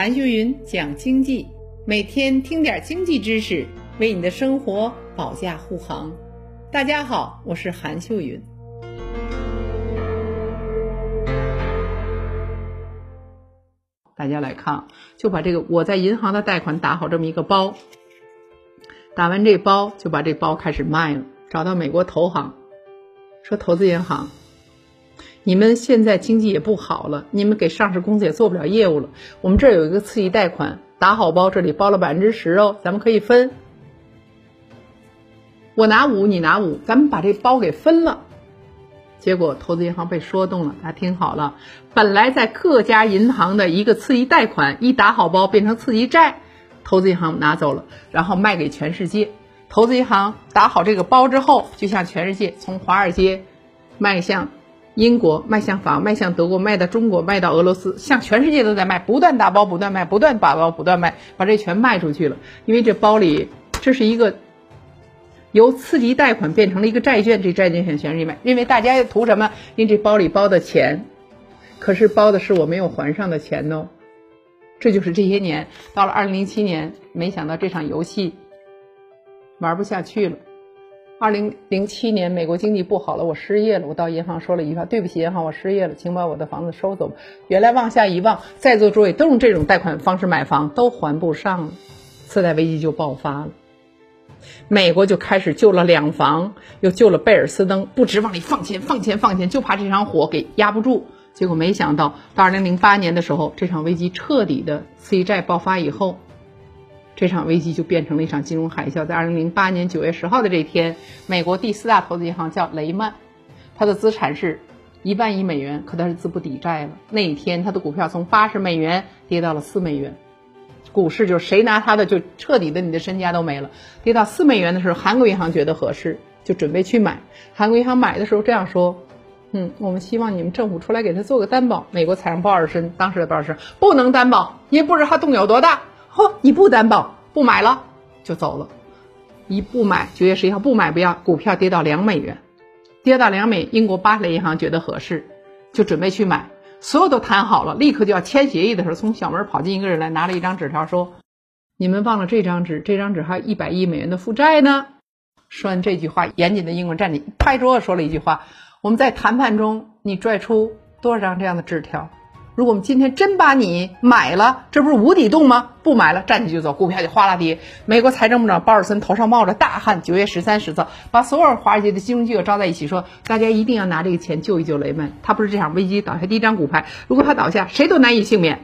韩秀云讲经济，每天听点经济知识，为你的生活保驾护航。大家好，我是韩秀云。大家来看，就把这个我在银行的贷款打好这么一个包，打完这包就把这包开始卖了，找到美国投行，说投资银行。你们现在经济也不好了，你们给上市公司也做不了业务了。我们这儿有一个刺激贷款，打好包，这里包了百分之十哦，咱们可以分。我拿五，你拿五，咱们把这包给分了。结果投资银行被说动了，大家听好了，本来在各家银行的一个刺激贷款，一打好包变成刺激债，投资银行拿走了，然后卖给全世界。投资银行打好这个包之后，就向全世界从华尔街迈向。英国卖向法，卖向德国，卖到中国，卖到俄罗斯，向全世界都在卖，不断打包，不断卖，不断打包，不断卖，把这全卖出去了。因为这包里，这是一个由次级贷款变成了一个债券，这债券向全世界卖。因为大家图什么？因为这包里包的钱，可是包的是我没有还上的钱哦。这就是这些年到了二零零七年，没想到这场游戏玩不下去了。二零零七年，美国经济不好了，我失业了。我到银行说了一句话：“对不起，银行，我失业了，请把我的房子收走。”原来往下一望，在座诸位都用这种贷款方式买房，都还不上了，次贷危机就爆发了。美国就开始救了两房，又救了贝尔斯登，不止往里放钱、放钱、放钱，就怕这场火给压不住。结果没想到，到二零零八年的时候，这场危机彻底的刺激债爆发以后。这场危机就变成了一场金融海啸。在二零零八年九月十号的这一天，美国第四大投资银行叫雷曼，它的资产是一万亿美元，可它是资不抵债了。那一天，它的股票从八十美元跌到了四美元，股市就是谁拿它的就彻底的你的身家都没了。跌到四美元的时候，韩国银行觉得合适，就准备去买。韩国银行买的时候这样说：“嗯，我们希望你们政府出来给他做个担保。”美国财政鲍尔森当时的鲍尔森不能担保，因为不知道他动有多大。嚯！你不担保，不买了就走了。一不买，九月十一号不买不要，股票跌到两美元，跌到两美。英国巴雷银行觉得合适，就准备去买。所有都谈好了，立刻就要签协议的时候，从小门跑进一个人来，拿了一张纸条说：“你们忘了这张纸？这张纸还有一百亿美元的负债呢。”说完这句话，严谨的英国站起，拍桌子说了一句话：“我们在谈判中，你拽出多少张这样的纸条？”如果我们今天真把你买了，这不是无底洞吗？不买了，站起就走，股票就哗啦跌。美国财政部长鲍尔森头上冒着大汗，九月十三日早把所有华尔街的金融机构招在一起，说大家一定要拿这个钱救一救雷曼。他不是这场危机倒下第一张骨牌，如果他倒下，谁都难以幸免。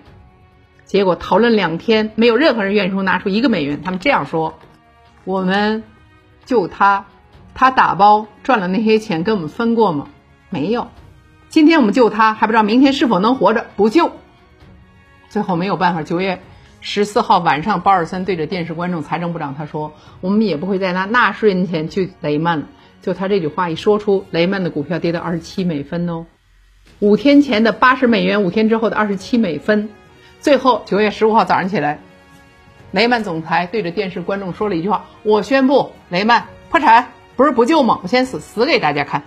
结果讨论两天，没有任何人愿意说拿出一个美元。他们这样说：我们救他，他打包赚了那些钱，跟我们分过吗？没有。今天我们救他，还不知道明天是否能活着。不救，最后没有办法。九月十四号晚上，鲍尔森对着电视观众，财政部长他说：“我们也不会再拿纳税人的钱去雷曼了。”就他这句话一说出，雷曼的股票跌到二十七美分哦。五天前的八十美元，五天之后的二十七美分。最后九月十五号早上起来，雷曼总裁对着电视观众说了一句话：“我宣布雷曼破产，不是不救吗？我先死，死给大家看。”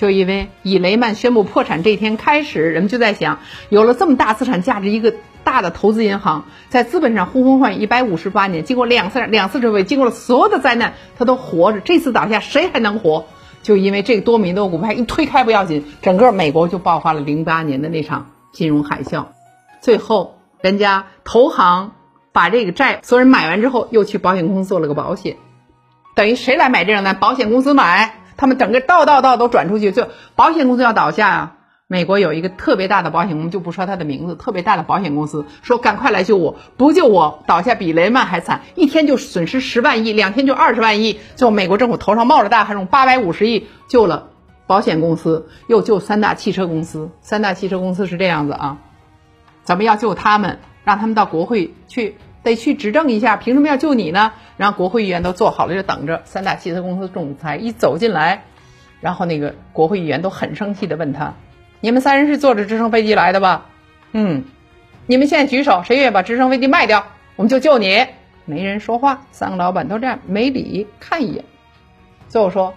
就因为以雷曼宣布破产这一天开始，人们就在想，有了这么大资产价值一个大的投资银行，在资本上呼风唤雨一百五十八年，经过两次两次折位，经过了所有的灾难，它都活着。这次倒下，谁还能活？就因为这个多米诺骨牌一推开不要紧，整个美国就爆发了零八年的那场金融海啸。最后，人家投行把这个债所有人买完之后，又去保险公司做了个保险，等于谁来买这张单？保险公司买。他们整个道道道都转出去，就保险公司要倒下啊！美国有一个特别大的保险公司，就不说它的名字，特别大的保险公司说：“赶快来救我，不救我倒下比雷曼还惨，一天就损失十万亿，两天就二十万亿。”最后美国政府头上冒着大汗，用八百五十亿救了保险公司，又救三大汽车公司。三大汽车公司是这样子啊，咱们要救他们？让他们到国会去。得去指证一下，凭什么要救你呢？然后国会议员都坐好了，就等着。三大汽车公司总裁一走进来，然后那个国会议员都很生气的问他：“你们三人是坐着直升飞机来的吧？”“嗯。”“你们现在举手，谁愿意把直升飞机卖掉，我们就救你。”没人说话，三个老板都这样没理，看一眼。最后说：“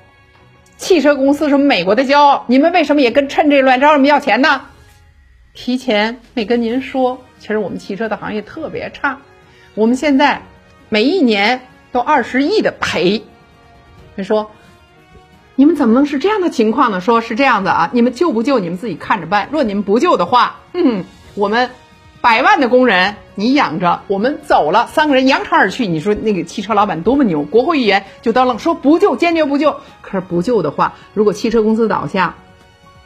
汽车公司是美国的骄傲，你们为什么也跟趁这乱招我们要钱呢？”提前没跟您说。其实我们汽车的行业特别差，我们现在每一年都二十亿的赔。他说：“你们怎么能是这样的情况呢？说是这样子啊，你们救不救你们自己看着办。若你们不救的话，嗯，我们百万的工人你养着，我们走了，三个人扬长而去。你说那个汽车老板多么牛？国会议员就当了，说不救，坚决不救。可是不救的话，如果汽车公司倒下，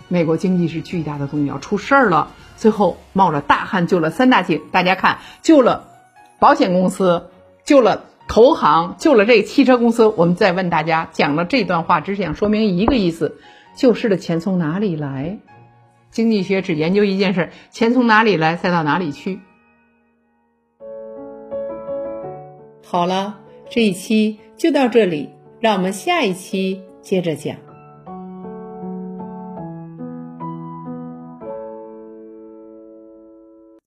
美国经济是巨大的动摇，出事儿了。最后冒着大汗救了三大井，大家看，救了保险公司，救了。”投行救了这汽车公司，我们再问大家，讲了这段话，只想说明一个意思：救市的钱从哪里来？经济学只研究一件事，钱从哪里来，再到哪里去。好了，这一期就到这里，让我们下一期接着讲。